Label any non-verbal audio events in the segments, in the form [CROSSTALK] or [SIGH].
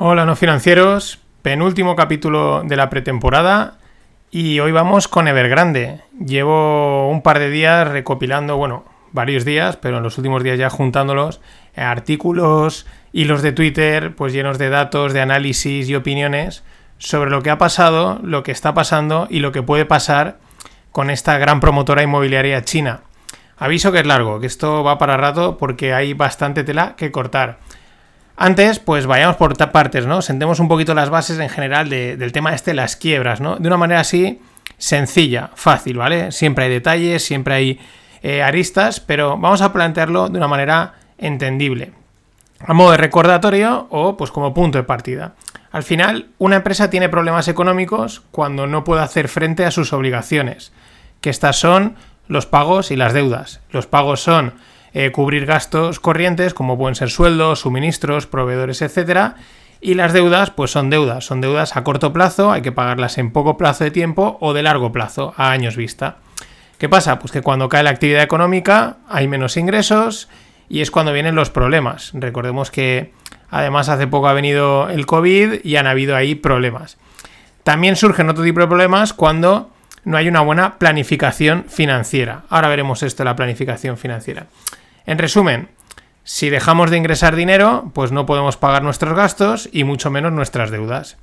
Hola no financieros, penúltimo capítulo de la pretemporada y hoy vamos con Evergrande. Llevo un par de días recopilando, bueno, varios días, pero en los últimos días ya juntándolos, eh, artículos, hilos de Twitter, pues llenos de datos, de análisis y opiniones sobre lo que ha pasado, lo que está pasando y lo que puede pasar con esta gran promotora inmobiliaria china. Aviso que es largo, que esto va para rato porque hay bastante tela que cortar. Antes, pues vayamos por partes, ¿no? Sentemos un poquito las bases en general del tema este, las quiebras, ¿no? De una manera así sencilla, fácil, ¿vale? Siempre hay detalles, siempre hay eh, aristas, pero vamos a plantearlo de una manera entendible. A modo de recordatorio o pues como punto de partida. Al final, una empresa tiene problemas económicos cuando no puede hacer frente a sus obligaciones, que estas son los pagos y las deudas. Los pagos son eh, cubrir gastos corrientes como pueden ser sueldos, suministros, proveedores, etcétera. Y las deudas, pues son deudas, son deudas a corto plazo, hay que pagarlas en poco plazo de tiempo o de largo plazo, a años vista. ¿Qué pasa? Pues que cuando cae la actividad económica hay menos ingresos y es cuando vienen los problemas. Recordemos que además hace poco ha venido el COVID y han habido ahí problemas. También surgen otro tipo de problemas cuando no hay una buena planificación financiera. Ahora veremos esto la planificación financiera. En resumen, si dejamos de ingresar dinero, pues no podemos pagar nuestros gastos y mucho menos nuestras deudas.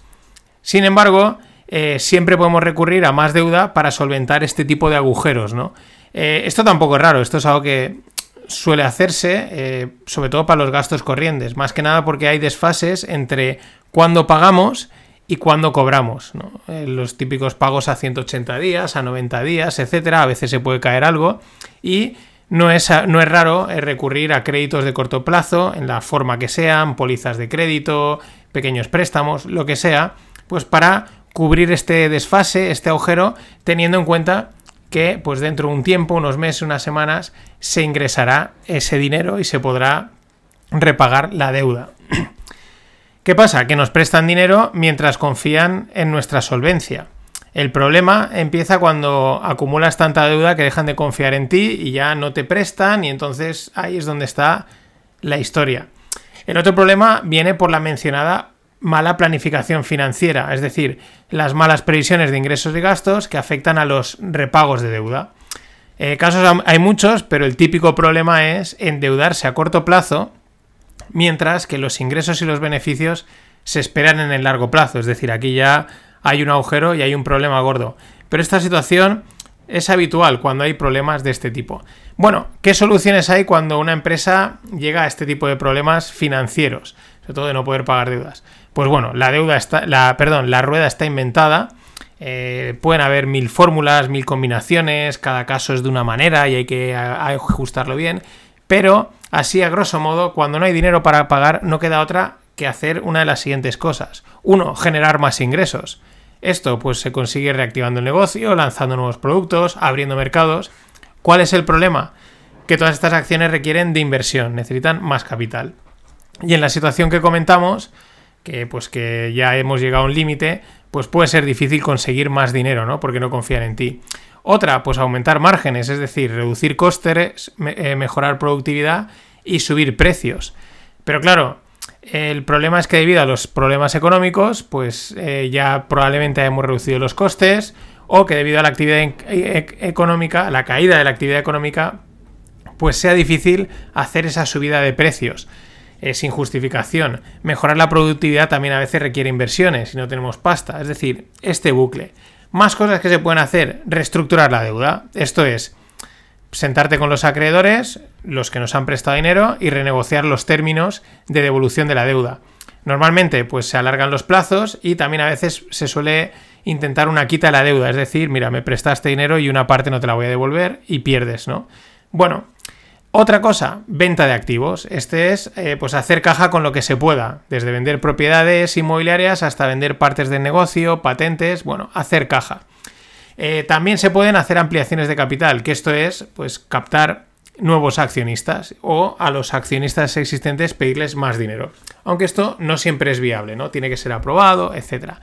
Sin embargo, eh, siempre podemos recurrir a más deuda para solventar este tipo de agujeros, ¿no? Eh, esto tampoco es raro, esto es algo que suele hacerse, eh, sobre todo para los gastos corrientes, más que nada porque hay desfases entre cuándo pagamos y cuándo cobramos. los típicos pagos a 180 días, a 90 días, etcétera, a veces se puede caer algo y no es, no es raro eh, recurrir a créditos de corto plazo, en la forma que sean, pólizas de crédito, pequeños préstamos, lo que sea, pues para cubrir este desfase, este agujero, teniendo en cuenta que pues dentro de un tiempo, unos meses, unas semanas, se ingresará ese dinero y se podrá repagar la deuda. [CLEARS THROAT] ¿Qué pasa? Que nos prestan dinero mientras confían en nuestra solvencia. El problema empieza cuando acumulas tanta deuda que dejan de confiar en ti y ya no te prestan y entonces ahí es donde está la historia. El otro problema viene por la mencionada mala planificación financiera, es decir, las malas previsiones de ingresos y gastos que afectan a los repagos de deuda. Eh, casos hay muchos, pero el típico problema es endeudarse a corto plazo, mientras que los ingresos y los beneficios se esperan en el largo plazo. Es decir, aquí ya hay un agujero y hay un problema gordo. Pero esta situación es habitual cuando hay problemas de este tipo. Bueno, ¿qué soluciones hay cuando una empresa llega a este tipo de problemas financieros? Sobre todo de no poder pagar deudas. Pues bueno, la deuda está, la, perdón, la rueda está inventada. Eh, pueden haber mil fórmulas, mil combinaciones, cada caso es de una manera y hay que ajustarlo bien. Pero así, a grosso modo, cuando no hay dinero para pagar, no queda otra que hacer una de las siguientes cosas. Uno, generar más ingresos. Esto pues se consigue reactivando el negocio, lanzando nuevos productos, abriendo mercados. ¿Cuál es el problema? Que todas estas acciones requieren de inversión, necesitan más capital. Y en la situación que comentamos, que pues que ya hemos llegado a un límite, pues puede ser difícil conseguir más dinero, ¿no? Porque no confían en ti. Otra, pues aumentar márgenes, es decir, reducir costes, eh, mejorar productividad y subir precios. Pero claro, el problema es que debido a los problemas económicos, pues eh, ya probablemente hemos reducido los costes o que debido a la actividad e-, e-, económica, la caída de la actividad económica, pues sea difícil hacer esa subida de precios eh, sin justificación. Mejorar la productividad también a veces requiere inversiones si no tenemos pasta. Es decir, este bucle. Más cosas que se pueden hacer. Reestructurar la deuda. Esto es sentarte con los acreedores, los que nos han prestado dinero, y renegociar los términos de devolución de la deuda. Normalmente, pues se alargan los plazos y también a veces se suele intentar una quita de la deuda, es decir, mira, me prestaste dinero y una parte no te la voy a devolver y pierdes, ¿no? Bueno, otra cosa, venta de activos. Este es eh, pues hacer caja con lo que se pueda, desde vender propiedades inmobiliarias hasta vender partes del negocio, patentes, bueno, hacer caja. Eh, también se pueden hacer ampliaciones de capital, que esto es pues captar nuevos accionistas o a los accionistas existentes pedirles más dinero. Aunque esto no siempre es viable, ¿no? Tiene que ser aprobado, etc.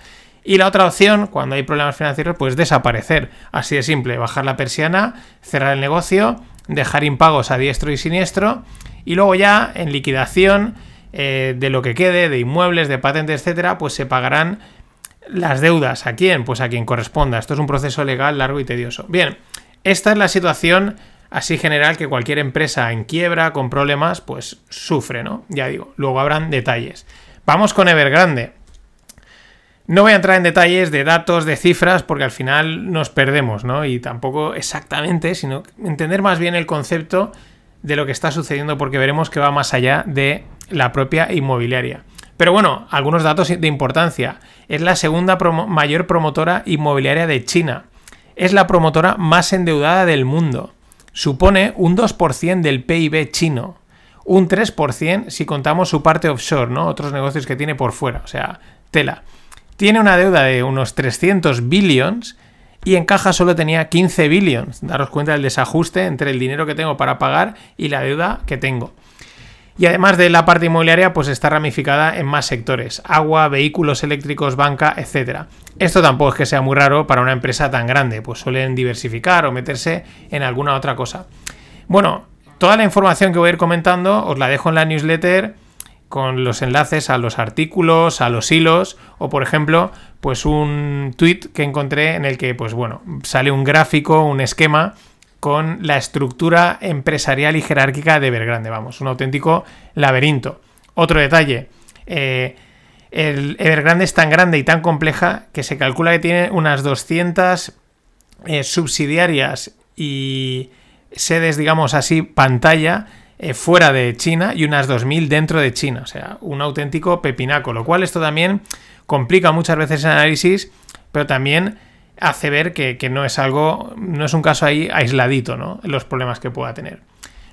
Y la otra opción, cuando hay problemas financieros, pues desaparecer. Así de simple, bajar la persiana, cerrar el negocio, dejar impagos a diestro y siniestro y luego ya en liquidación eh, de lo que quede, de inmuebles, de patentes, etcétera, pues se pagarán las deudas. ¿A quién? Pues a quien corresponda. Esto es un proceso legal largo y tedioso. Bien, esta es la situación así general que cualquier empresa en quiebra, con problemas, pues sufre, ¿no? Ya digo, luego habrán detalles. Vamos con Evergrande. No voy a entrar en detalles de datos, de cifras, porque al final nos perdemos, ¿no? Y tampoco exactamente, sino entender más bien el concepto de lo que está sucediendo, porque veremos que va más allá de la propia inmobiliaria. Pero bueno, algunos datos de importancia. Es la segunda mayor promotora inmobiliaria de China. Es la promotora más endeudada del mundo. Supone un 2% del PIB chino. Un 3% si contamos su parte offshore, ¿no? Otros negocios que tiene por fuera. O sea, tela. Tiene una deuda de unos 300 billions y en caja solo tenía 15 billions. Daros cuenta del desajuste entre el dinero que tengo para pagar y la deuda que tengo. Y además de la parte inmobiliaria, pues está ramificada en más sectores, agua, vehículos eléctricos, banca, etc. Esto tampoco es que sea muy raro para una empresa tan grande, pues suelen diversificar o meterse en alguna otra cosa. Bueno, toda la información que voy a ir comentando os la dejo en la newsletter con los enlaces a los artículos, a los hilos o por ejemplo, pues un tweet que encontré en el que pues bueno, sale un gráfico, un esquema con la estructura empresarial y jerárquica de Evergrande. Vamos, un auténtico laberinto. Otro detalle. Eh, el Evergrande es tan grande y tan compleja que se calcula que tiene unas 200 eh, subsidiarias y sedes, digamos así, pantalla eh, fuera de China y unas 2.000 dentro de China. O sea, un auténtico pepinaco. Lo cual esto también complica muchas veces el análisis, pero también hace ver que, no es algo, no es un caso ahí aisladito, ¿no? Los problemas que pueda tener.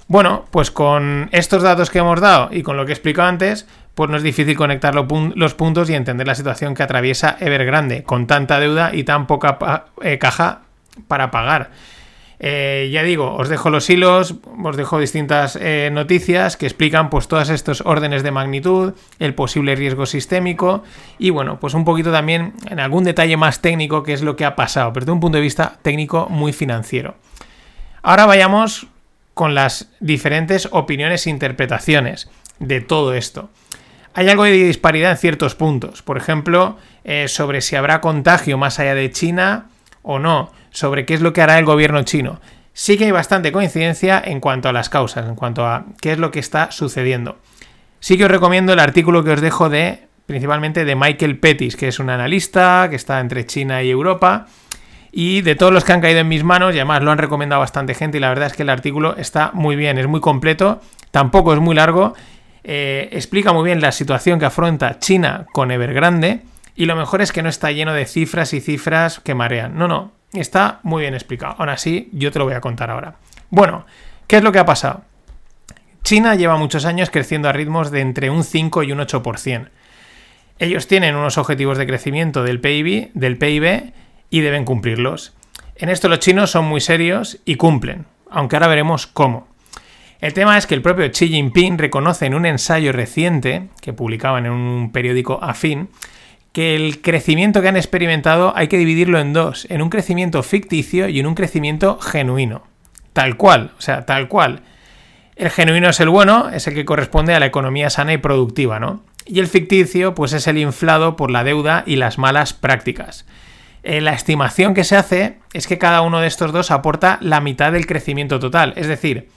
Bueno, pues con estos datos que hemos dado y con lo que he explicado antes, pues no es difícil conectar los puntos y entender la situación que atraviesa Evergrande, con tanta deuda y tan poca eh, caja para pagar. Eh, ya digo, os dejo los hilos, os dejo distintas eh, noticias que explican pues todos estos órdenes de magnitud, el posible riesgo sistémico y bueno, pues un poquito también en algún detalle más técnico que es lo que ha pasado, pero desde un punto de vista técnico muy financiero. Ahora vayamos con las diferentes opiniones e interpretaciones de todo esto. Hay algo de disparidad en ciertos puntos, por ejemplo, eh, sobre si habrá contagio más allá de China o no sobre qué es lo que hará el gobierno chino. Sí que hay bastante coincidencia en cuanto a las causas, en cuanto a qué es lo que está sucediendo. Sí que os recomiendo el artículo que os dejo de principalmente de Michael Pettis, que es un analista que está entre China y Europa. Y de todos los que han caído en mis manos, y además lo han recomendado bastante gente, y la verdad es que el artículo está muy bien, es muy completo, tampoco es muy largo, eh, explica muy bien la situación que afronta China con Evergrande, y lo mejor es que no está lleno de cifras y cifras que marean. No, no, Está muy bien explicado. Aún así, yo te lo voy a contar ahora. Bueno, ¿qué es lo que ha pasado? China lleva muchos años creciendo a ritmos de entre un 5 y un 8%. Ellos tienen unos objetivos de crecimiento del PIB, del PIB y deben cumplirlos. En esto los chinos son muy serios y cumplen, aunque ahora veremos cómo. El tema es que el propio Xi Jinping reconoce en un ensayo reciente que publicaban en un periódico afín que el crecimiento que han experimentado hay que dividirlo en dos, en un crecimiento ficticio y en un crecimiento genuino. Tal cual, o sea, tal cual. El genuino es el bueno, es el que corresponde a la economía sana y productiva, ¿no? Y el ficticio, pues es el inflado por la deuda y las malas prácticas. Eh, la estimación que se hace es que cada uno de estos dos aporta la mitad del crecimiento total, es decir,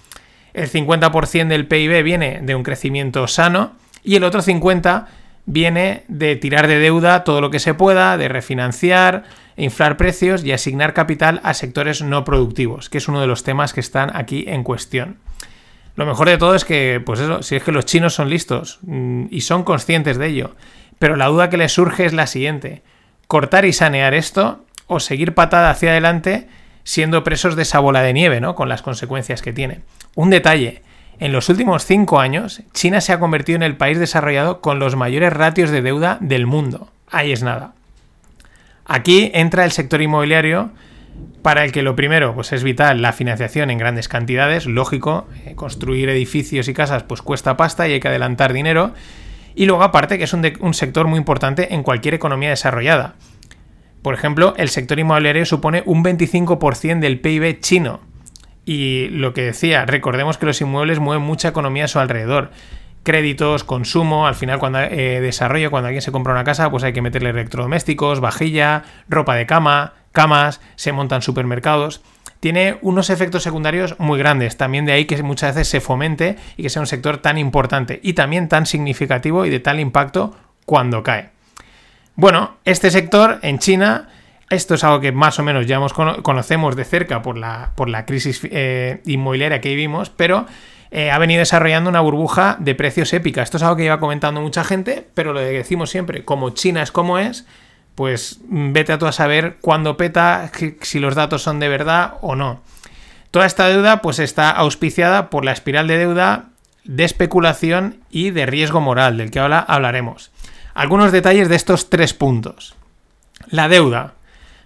el 50% del PIB viene de un crecimiento sano y el otro 50% viene de tirar de deuda todo lo que se pueda, de refinanciar, inflar precios y asignar capital a sectores no productivos, que es uno de los temas que están aquí en cuestión. Lo mejor de todo es que, pues eso, si es que los chinos son listos mm, y son conscientes de ello, pero la duda que les surge es la siguiente, cortar y sanear esto o seguir patada hacia adelante siendo presos de esa bola de nieve, ¿no? Con las consecuencias que tiene. Un detalle, en los últimos cinco años, China se ha convertido en el país desarrollado con los mayores ratios de deuda del mundo. Ahí es nada. Aquí entra el sector inmobiliario, para el que lo primero pues es vital la financiación en grandes cantidades, lógico, eh, construir edificios y casas pues cuesta pasta y hay que adelantar dinero. Y luego aparte que es un, un sector muy importante en cualquier economía desarrollada. Por ejemplo, el sector inmobiliario supone un 25% del PIB chino, y lo que decía, recordemos que los inmuebles mueven mucha economía a su alrededor, créditos, consumo, al final cuando eh, desarrollo, cuando alguien se compra una casa, pues hay que meterle electrodomésticos, vajilla, ropa de cama, camas, se montan supermercados. Tiene unos efectos secundarios muy grandes, también de ahí que muchas veces se fomente y que sea un sector tan importante y también tan significativo y de tal impacto cuando cae. Bueno, este sector en China, esto es algo que más o menos ya conocemos de cerca por la, por crisis eh, inmobiliaria que vivimos, pero eh, ha venido desarrollando una burbuja de precios épica. Esto es algo que lleva comentando mucha gente, pero lo decimos siempre, como China es como es, pues mm, vete a tú a saber cuándo peta, si los datos son de verdad o no. Toda esta deuda pues está auspiciada por la espiral de deuda de especulación y de riesgo moral, del que ahora hablaremos. Algunos detalles de estos tres puntos. La deuda.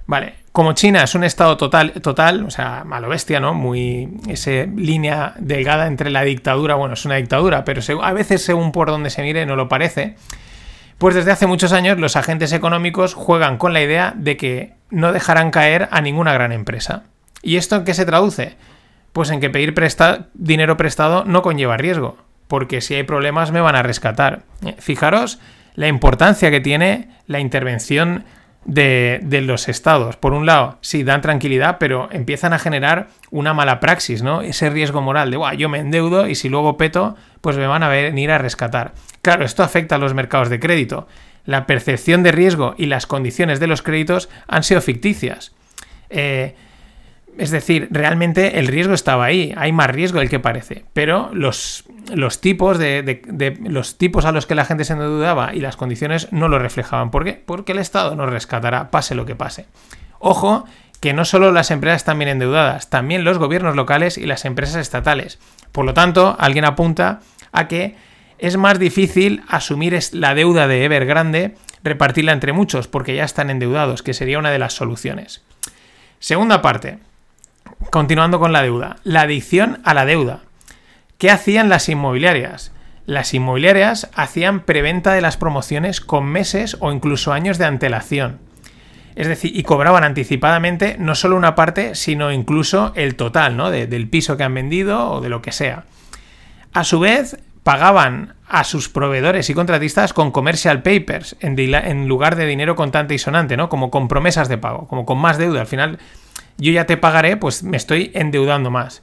Vale, como China es un estado total, total, o sea, malo bestia, ¿no? Muy. esa línea delgada entre la dictadura, bueno, es una dictadura, pero a veces, según por donde se mire, no lo parece. Pues desde hace muchos años los agentes económicos juegan con la idea de que no dejarán caer a ninguna gran empresa. ¿Y esto en qué se traduce? Pues en que pedir dinero prestado no conlleva riesgo, porque si hay problemas me van a rescatar. Fijaros la importancia que tiene la intervención de, los estados. Por un lado, sí, dan tranquilidad, pero empiezan a generar una mala praxis, ¿no? Ese riesgo moral de, yo me endeudo y si luego peto, pues me van a venir a rescatar. Claro, esto afecta a los mercados de crédito. La percepción de riesgo y las condiciones de los créditos han sido ficticias. Eh, es decir, realmente el riesgo estaba ahí, hay más riesgo del que parece, pero los, tipos de, los tipos a los que la gente se endeudaba y las condiciones no lo reflejaban. ¿Por qué? Porque el Estado nos rescatará, pase lo que pase. Ojo, que no solo las empresas están bien endeudadas, también los gobiernos locales y las empresas estatales. Por lo tanto, alguien apunta a que es más difícil asumir la deuda de Evergrande, repartirla entre muchos, porque ya están endeudados, que sería una de las soluciones. Segunda parte, continuando con la deuda, la adicción a la deuda. ¿Qué hacían las inmobiliarias? Las inmobiliarias hacían preventa de las promociones con meses o incluso años de antelación. Es decir, y cobraban anticipadamente no solo una parte, sino incluso el total, ¿no? del piso que han vendido o de lo que sea. A su vez, pagaban a sus proveedores y contratistas con commercial papers en, en lugar de dinero contante y sonante, ¿no? Como con promesas de pago, como con más deuda. Al final yo ya te pagaré, pues me estoy endeudando más.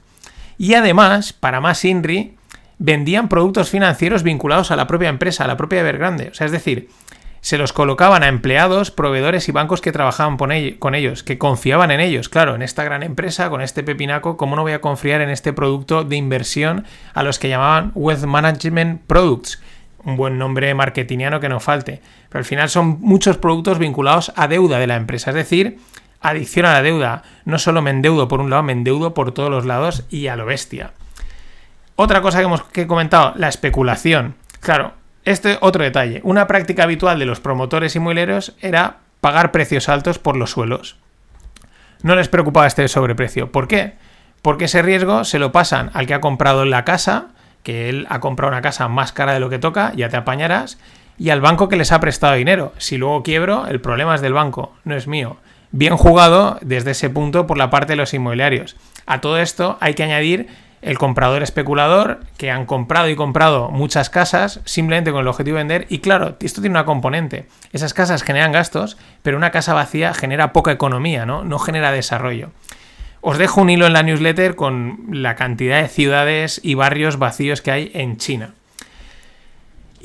Y además, para más INRI, vendían productos financieros vinculados a la propia empresa, a la propia Evergrande. O sea, es decir, se los colocaban a empleados, proveedores y bancos que trabajaban con ellos, que confiaban en ellos. Claro, en esta gran empresa, con este pepinaco, ¿cómo no voy a confiar en este producto de inversión a los que llamaban Wealth Management Products? Un buen nombre marketingiano que no falte. Pero al final son muchos productos vinculados a deuda de la empresa. Es decir, adicción a la deuda. No solo me endeudo por un lado, me endeudo por todos los lados y a lo bestia. Otra cosa que hemos comentado, la especulación. Claro, este otro detalle. Una práctica habitual de los promotores inmobiliarios era pagar precios altos por los suelos. No les preocupaba este sobreprecio. ¿Por qué? Porque ese riesgo se lo pasan al que ha comprado la casa, que él ha comprado una casa más cara de lo que toca, ya te apañarás, y al banco que les ha prestado dinero. Si luego quiebro, el problema es del banco, no es mío. Bien jugado desde ese punto por la parte de los inmobiliarios. A todo esto hay que añadir el comprador especulador que han comprado y comprado muchas casas simplemente con el objetivo de vender y claro, esto tiene una componente. Esas casas generan gastos, pero una casa vacía genera poca economía, ¿no? No genera desarrollo. Os dejo un hilo en la newsletter con la cantidad de ciudades y barrios vacíos que hay en China.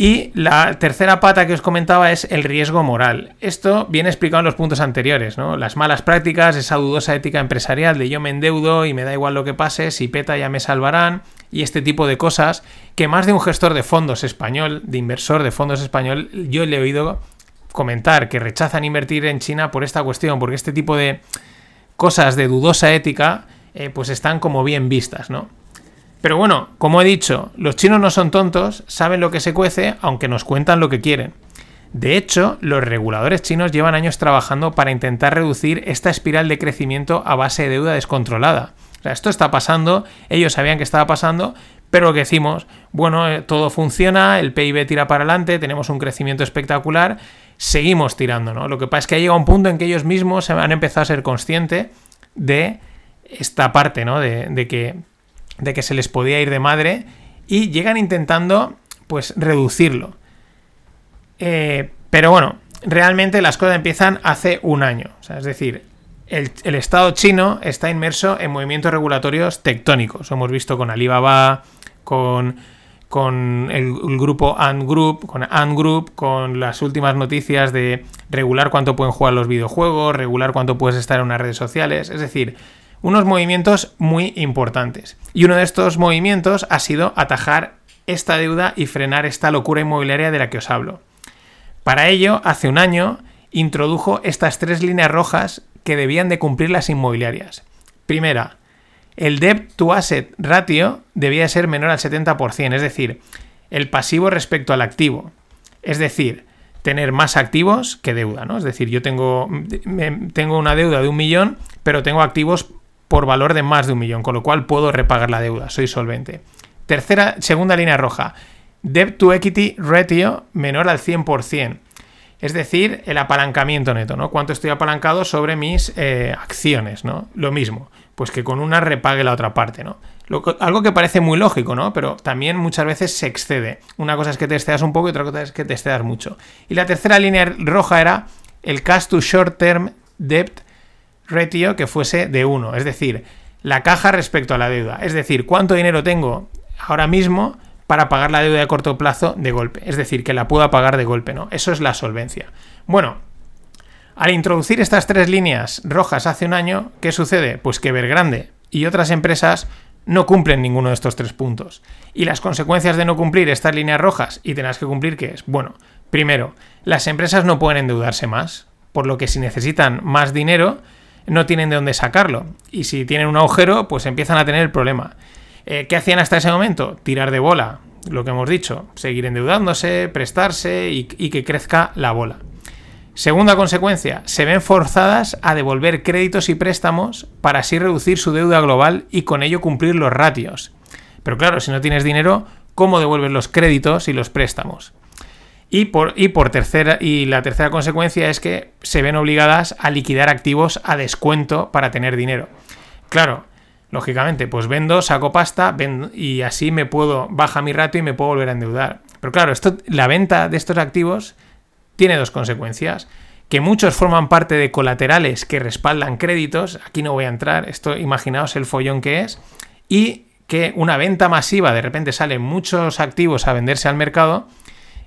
Y la tercera pata que os comentaba es el riesgo moral. Esto viene explicado en los puntos anteriores, ¿no? Las malas prácticas, esa dudosa ética empresarial de yo me endeudo y me da igual lo que pase, si peta ya me salvarán, y este tipo de cosas que más de un gestor de fondos español, de inversor de fondos español, yo le he oído comentar que rechazan invertir en China por esta cuestión, porque este tipo de cosas de dudosa ética, eh, pues están como bien vistas, ¿no? Pero bueno, como he dicho, los chinos no son tontos, saben lo que se cuece, aunque nos cuentan lo que quieren. De hecho, los reguladores chinos llevan años trabajando para intentar reducir esta espiral de crecimiento a base de deuda descontrolada. O sea, esto está pasando, ellos sabían que estaba pasando, pero lo que decimos, bueno, eh, todo funciona, el PIB tira para adelante, tenemos un crecimiento espectacular, seguimos tirando, ¿no? Lo que pasa es que ha llegado un punto en que ellos mismos han empezado a ser conscientes de esta parte, ¿no? De, de que de que se les podía ir de madre y llegan intentando pues reducirlo. Eh, pero bueno, realmente las cosas empiezan hace un año. es decir, el, Estado chino está inmerso en movimientos regulatorios tectónicos. Hemos visto con Alibaba, con, con el, grupo Ant Group, con Ant Group, con las últimas noticias de regular cuánto pueden jugar los videojuegos, regular cuánto puedes estar en unas redes sociales. Es decir, unos movimientos muy importantes. Y uno de estos movimientos ha sido atajar esta deuda y frenar esta locura inmobiliaria de la que os hablo. Para ello, hace un año, introdujo estas tres líneas rojas que debían de cumplir las inmobiliarias. Primera, el debt to asset ratio debía ser menor al 70%, es decir, el pasivo respecto al activo. Es decir, tener más activos que deuda, ¿no? Es decir, yo tengo, tengo una deuda de un millón, pero tengo activos por valor de más de un millón, con lo cual puedo repagar la deuda, soy solvente. Tercera, segunda línea roja, debt to equity ratio menor al 100%. Es decir, el apalancamiento neto, ¿no? ¿Cuánto estoy apalancado sobre mis eh, acciones, ¿no? Lo mismo, pues que con una repague la otra parte, ¿no? algo que parece muy lógico, ¿no? Pero también muchas veces se excede. Una cosa es que te excedas un poco y otra cosa es que te excedas mucho. Y la tercera línea roja era el cash to short term debt ratio que fuese de 1, es decir, la caja respecto a la deuda. Es decir, cuánto dinero tengo ahora mismo para pagar la deuda de corto plazo de golpe. Es decir, que la pueda pagar de golpe, ¿no? Eso es la solvencia. Bueno, al introducir estas tres líneas rojas hace un año, ¿qué sucede? Pues que Vergrande y otras empresas no cumplen ninguno de estos tres puntos. Y las consecuencias de no cumplir estas líneas rojas y tener que cumplir, ¿qué es? Bueno, primero, las empresas no pueden endeudarse más, por lo que si necesitan más dinero, no tienen de dónde sacarlo. Y si tienen un agujero, pues empiezan a tener el problema. Eh, ¿Qué hacían hasta ese momento? Tirar de bola, lo que hemos dicho, seguir endeudándose, prestarse y, que crezca la bola. Segunda consecuencia, se ven forzadas a devolver créditos y préstamos para así reducir su deuda global y con ello cumplir los ratios. Pero claro, si no tienes dinero, ¿cómo devuelves los créditos y los préstamos? Y por, y por tercera, y la tercera consecuencia es que se ven obligadas a liquidar activos a descuento para tener dinero. Claro, Lógicamente, pues vendo, saco pasta y así me puedo, baja mi ratio y me puedo volver a endeudar. Pero claro, esto, la venta de estos activos tiene dos consecuencias. Que muchos forman parte de colaterales que respaldan créditos, aquí no voy a entrar, esto imaginaos el follón que es, y que una venta masiva, de repente salen muchos activos a venderse al mercado,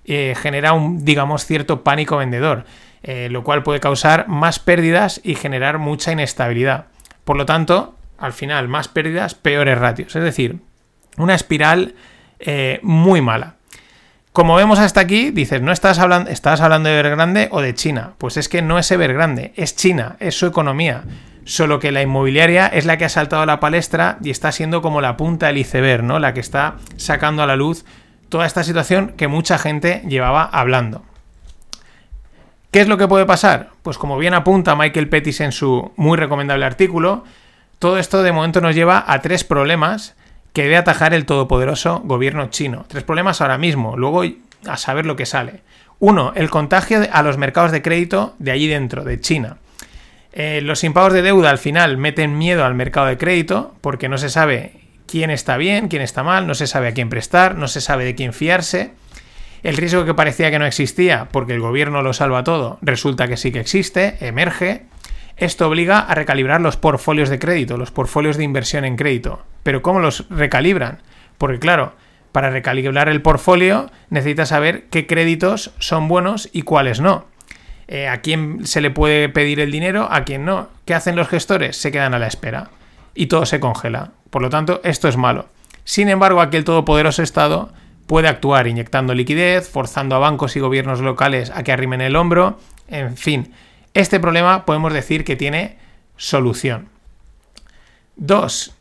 eh, genera un, digamos, cierto pánico vendedor, eh, lo cual puede causar más pérdidas y generar mucha inestabilidad. Por lo tanto, al final más pérdidas, peores ratios. Es decir, una espiral eh, muy mala. Como vemos hasta aquí, dices, ¿no estás hablando, estás hablando de Evergrande o de China? Pues es que no es Evergrande, es China, es su economía. Solo que la inmobiliaria es la que ha saltado a la palestra y está siendo como la punta del iceberg, ¿no? La que está sacando a la luz toda esta situación que mucha gente llevaba hablando. ¿Qué es lo que puede pasar? Pues como bien apunta Michael Pettis en su muy recomendable artículo, todo esto de momento nos lleva a tres problemas que debe atajar el todopoderoso gobierno chino. Tres problemas ahora mismo, luego a saber lo que sale. Uno, el contagio a los mercados de crédito de allí dentro, de China. Eh, los impagos de deuda al final meten miedo al mercado de crédito porque no se sabe quién está bien, quién está mal, no se sabe a quién prestar, no se sabe de quién fiarse. El riesgo que parecía que no existía porque el gobierno lo salva todo, resulta que sí que existe, emerge. Esto obliga a recalibrar los portfolios de crédito, los portfolios de inversión en crédito. Pero ¿cómo los recalibran? Porque claro, para recalibrar el portfolio necesitas saber qué créditos son buenos y cuáles no. Eh, ¿A quién se le puede pedir el dinero? ¿A quién no? ¿Qué hacen los gestores? Se quedan a la espera. Y todo se congela. Por lo tanto, esto es malo. Sin embargo, aquel todopoderoso Estado puede actuar inyectando liquidez, forzando a bancos y gobiernos locales a que arrimen el hombro, en fin, este problema podemos decir que tiene solución. Dos,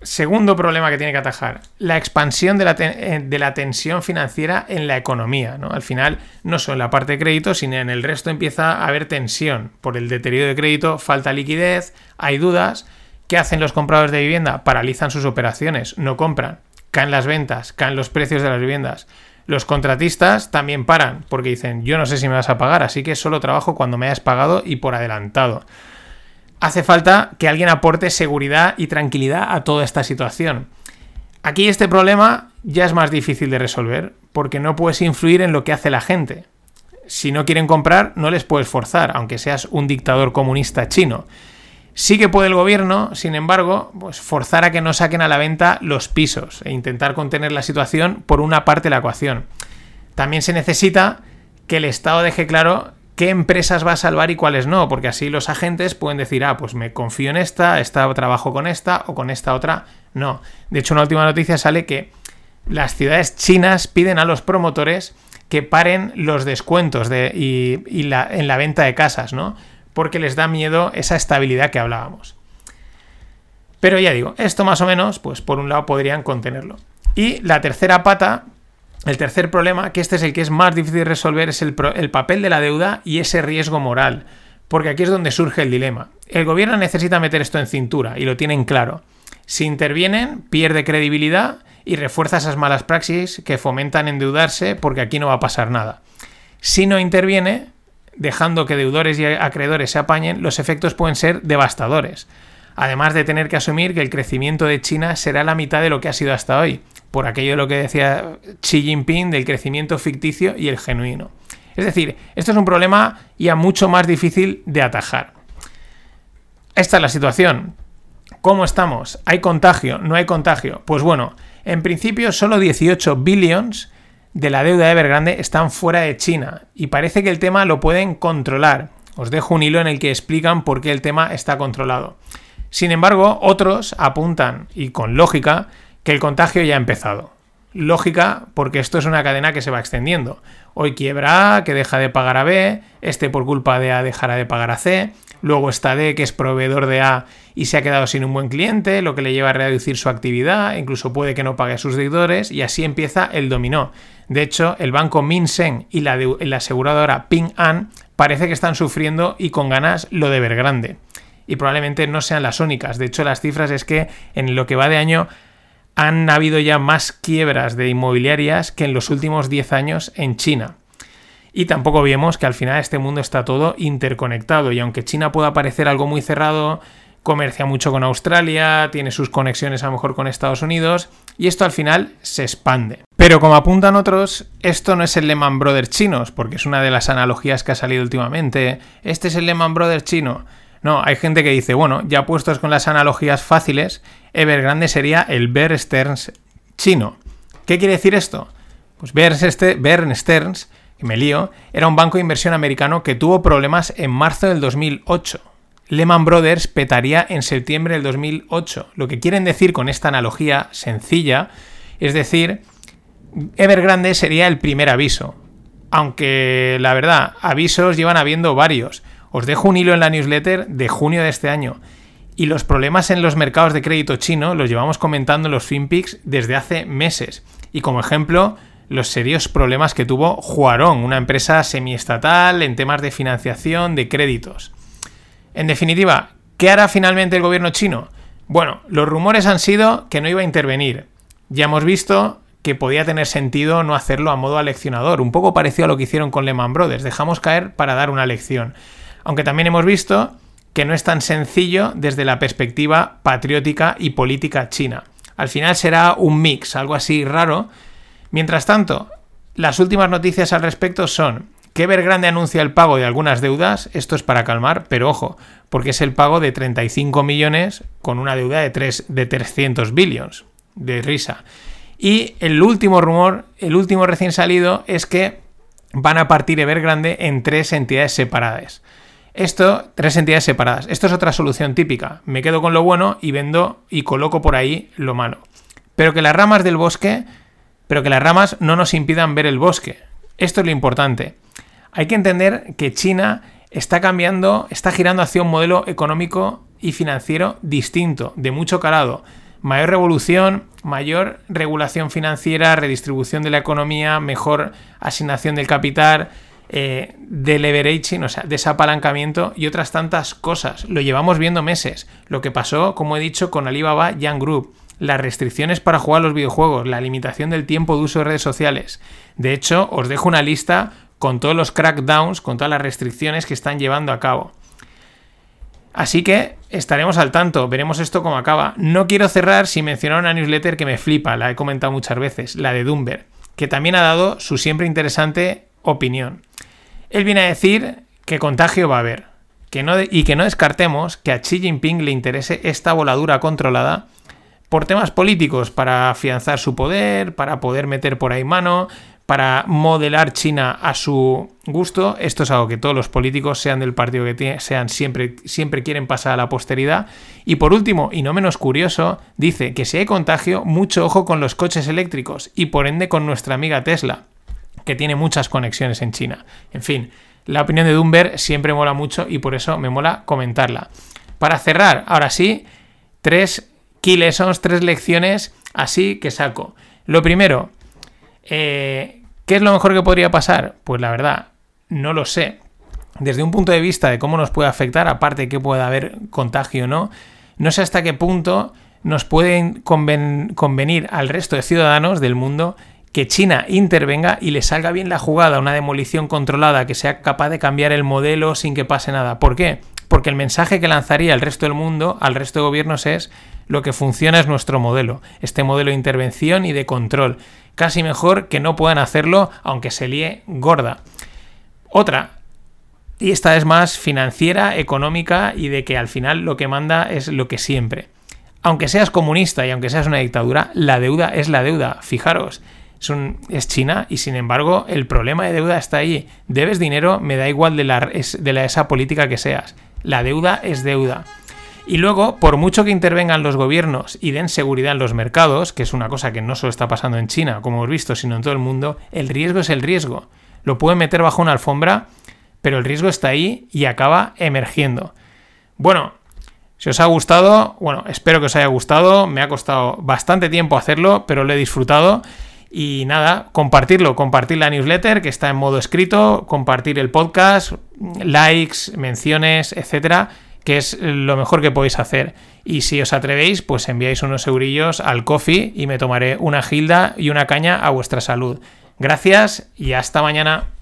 segundo problema que tiene que atajar, la expansión de la, eh, tensión financiera en la economía. ¿no? Al final, no solo en la parte de crédito, sino en el resto empieza a haber tensión. Por el deterioro de crédito, falta liquidez, hay dudas. ¿Qué hacen los compradores de vivienda? Paralizan sus operaciones, no compran, caen las ventas, caen los precios de las viviendas. Los contratistas también paran porque dicen, yo no sé si me vas a pagar, así que solo trabajo cuando me hayas pagado y por adelantado. Hace falta que alguien aporte seguridad y tranquilidad a toda esta situación. Aquí este problema ya es más difícil de resolver porque no puedes influir en lo que hace la gente. Si no quieren comprar, no les puedes forzar, aunque seas un dictador comunista chino. Sí que puede el gobierno, sin embargo, pues forzar a que no saquen a la venta los pisos e intentar contener la situación por una parte de la ecuación. También se necesita que el Estado deje claro qué empresas va a salvar y cuáles no, porque así los agentes pueden decir, ah, pues me confío en esta, esta trabajo con esta o con esta otra. No. De hecho, una última noticia sale que las ciudades chinas piden a los promotores que paren los descuentos de, y, en la venta de casas, ¿no? Porque les da miedo esa estabilidad que hablábamos. Pero ya digo, esto más o menos, pues por un lado podrían contenerlo. Y la tercera pata, el tercer problema, que este es el que es más difícil de resolver, es el, el papel de la deuda y ese riesgo moral. Porque aquí es donde surge el dilema. El gobierno necesita meter esto en cintura y lo tienen claro. Si intervienen, pierde credibilidad y refuerza esas malas praxis que fomentan endeudarse porque aquí no va a pasar nada. Si no interviene, dejando que deudores y acreedores se apañen, los efectos pueden ser devastadores. Además de tener que asumir que el crecimiento de China será la mitad de lo que ha sido hasta hoy, por aquello de lo que decía Xi Jinping del crecimiento ficticio y el genuino. Es decir, esto es un problema ya mucho más difícil de atajar. Esta es la situación. ¿Cómo estamos? ¿Hay contagio? ¿No hay contagio? Pues bueno, en principio, solo 18 billions de la deuda de Evergrande están fuera de China y parece que el tema lo pueden controlar. Os dejo un hilo en el que explican por qué el tema está controlado. Sin embargo, otros apuntan, y con lógica, que el contagio ya ha empezado. Lógica porque esto es una cadena que se va extendiendo. Hoy quiebra A, que deja de pagar a B, este por culpa de A dejará de pagar a C, Luego está D, que es proveedor de A y se ha quedado sin un buen cliente, lo que le lleva a reducir su actividad, incluso puede que no pague a sus deudores, y así empieza el dominó. De hecho, el banco Minsen y la, la aseguradora Ping An parece que están sufriendo y con ganas lo de ver grande. Y probablemente no sean las únicas. De hecho, las cifras es que en lo que va de año han habido ya más quiebras de inmobiliarias que en los últimos 10 años en China. Y tampoco vemos que al final este mundo está todo interconectado y aunque China pueda parecer algo muy cerrado, comercia mucho con Australia, tiene sus conexiones a lo mejor con Estados Unidos y esto al final se expande. Pero como apuntan otros, esto no es el Lehman Brothers chinos, porque es una de las analogías que ha salido últimamente. Este es el Lehman Brothers chino. No, hay gente que dice, bueno, ya puestos con las analogías fáciles, Evergrande sería el Bear Stearns chino. ¿Qué quiere decir esto? Pues Bear Stearns me lío, era un banco de inversión americano que tuvo problemas en marzo del 2008. Lehman Brothers petaría en septiembre del 2008. Lo que quieren decir con esta analogía sencilla es decir, Evergrande sería el primer aviso. Aunque la verdad, avisos llevan habiendo varios. Os dejo un hilo en la newsletter de junio de este año. Y los problemas en los mercados de crédito chino los llevamos comentando en los FinPix desde hace meses. Y como ejemplo, los serios problemas que tuvo Juarón, una empresa semiestatal en temas de financiación de créditos. En definitiva, ¿qué hará finalmente el gobierno chino? Bueno, los rumores han sido que no iba a intervenir. Ya hemos visto que podía tener sentido no hacerlo a modo aleccionador, un poco parecido a lo que hicieron con Lehman Brothers, dejamos caer para dar una lección. Aunque también hemos visto que no es tan sencillo desde la perspectiva patriótica y política china. Al final será un mix, algo así raro, Mientras tanto, las últimas noticias al respecto son que Evergrande anuncia el pago de algunas deudas, esto es para calmar, pero ojo, porque es el pago de 35 millones con una deuda de, 3, de 300 billions, de risa. Y el último rumor, el último recién salido, es que van a partir Evergrande en tres entidades separadas. Esto, tres entidades separadas. Esto es otra solución típica. Me quedo con lo bueno y vendo y coloco por ahí lo malo. Pero que las ramas del bosque pero que las ramas no nos impidan ver el bosque. Esto es lo importante. Hay que entender que China está cambiando, está girando hacia un modelo económico y financiero distinto, de mucho calado. Mayor revolución, mayor regulación financiera, redistribución de la economía, mejor asignación del capital, eh, de o sea, desapalancamiento y otras tantas cosas. Lo llevamos viendo meses. Lo que pasó, como he dicho, con Alibaba Young Group las restricciones para jugar los videojuegos, la limitación del tiempo de uso de redes sociales. De hecho, os dejo una lista con todos los crackdowns, con todas las restricciones que están llevando a cabo. Así que estaremos al tanto, veremos esto cómo acaba. No quiero cerrar sin mencionar una newsletter que me flipa, la he comentado muchas veces, la de Dumber. que también ha dado su siempre interesante opinión. Él viene a decir que contagio va a haber, que no y que no descartemos que a Xi Jinping le interese esta voladura controlada por temas políticos, para afianzar su poder, para poder meter por ahí mano, para modelar China a su gusto. Esto es algo que todos los políticos, sean del partido que sean, siempre, siempre quieren pasar a la posteridad. Y por último, y no menos curioso, dice que si hay contagio, mucho ojo con los coches eléctricos y por ende con nuestra amiga Tesla, que tiene muchas conexiones en China. En fin, la opinión de Dumber siempre mola mucho y por eso me mola comentarla. Para cerrar, ahora sí, tres key lessons, tres lecciones así que saco. Lo primero, eh, ¿qué es lo mejor que podría pasar? Pues la verdad, no lo sé. Desde un punto de vista de cómo nos puede afectar, aparte que pueda haber contagio o no, no sé hasta qué punto nos puede convenir al resto de ciudadanos del mundo que China intervenga y le salga bien la jugada, una demolición controlada, que sea capaz de cambiar el modelo sin que pase nada. ¿Por qué? Porque el mensaje que lanzaría el resto del mundo, al resto de gobiernos, es lo que funciona es nuestro modelo, este modelo de intervención y de control. Casi mejor que no puedan hacerlo aunque se líe gorda. Otra, y esta es más financiera, económica y de que al final lo que manda es lo que siempre. Aunque seas comunista y aunque seas una dictadura, la deuda es la deuda. Fijaros, es, China y sin embargo el problema de deuda está ahí. Debes dinero, me da igual de, la, de la, esa política que seas. La deuda es deuda. Y luego, por mucho que intervengan los gobiernos y den seguridad en los mercados, que es una cosa que no solo está pasando en China, como hemos visto, sino en todo el mundo, el riesgo es el riesgo. Lo pueden meter bajo una alfombra, pero el riesgo está ahí y acaba emergiendo. Bueno, si os ha gustado, bueno, espero que os haya gustado. Me ha costado bastante tiempo hacerlo, pero lo he disfrutado. Y nada, compartirlo, compartir la newsletter que está en modo escrito, compartir el podcast, likes, menciones, etcétera, que es lo mejor que podéis hacer. Y si os atrevéis, pues enviáis unos eurillos al coffee y me tomaré una gilda y una caña a vuestra salud. Gracias y hasta mañana.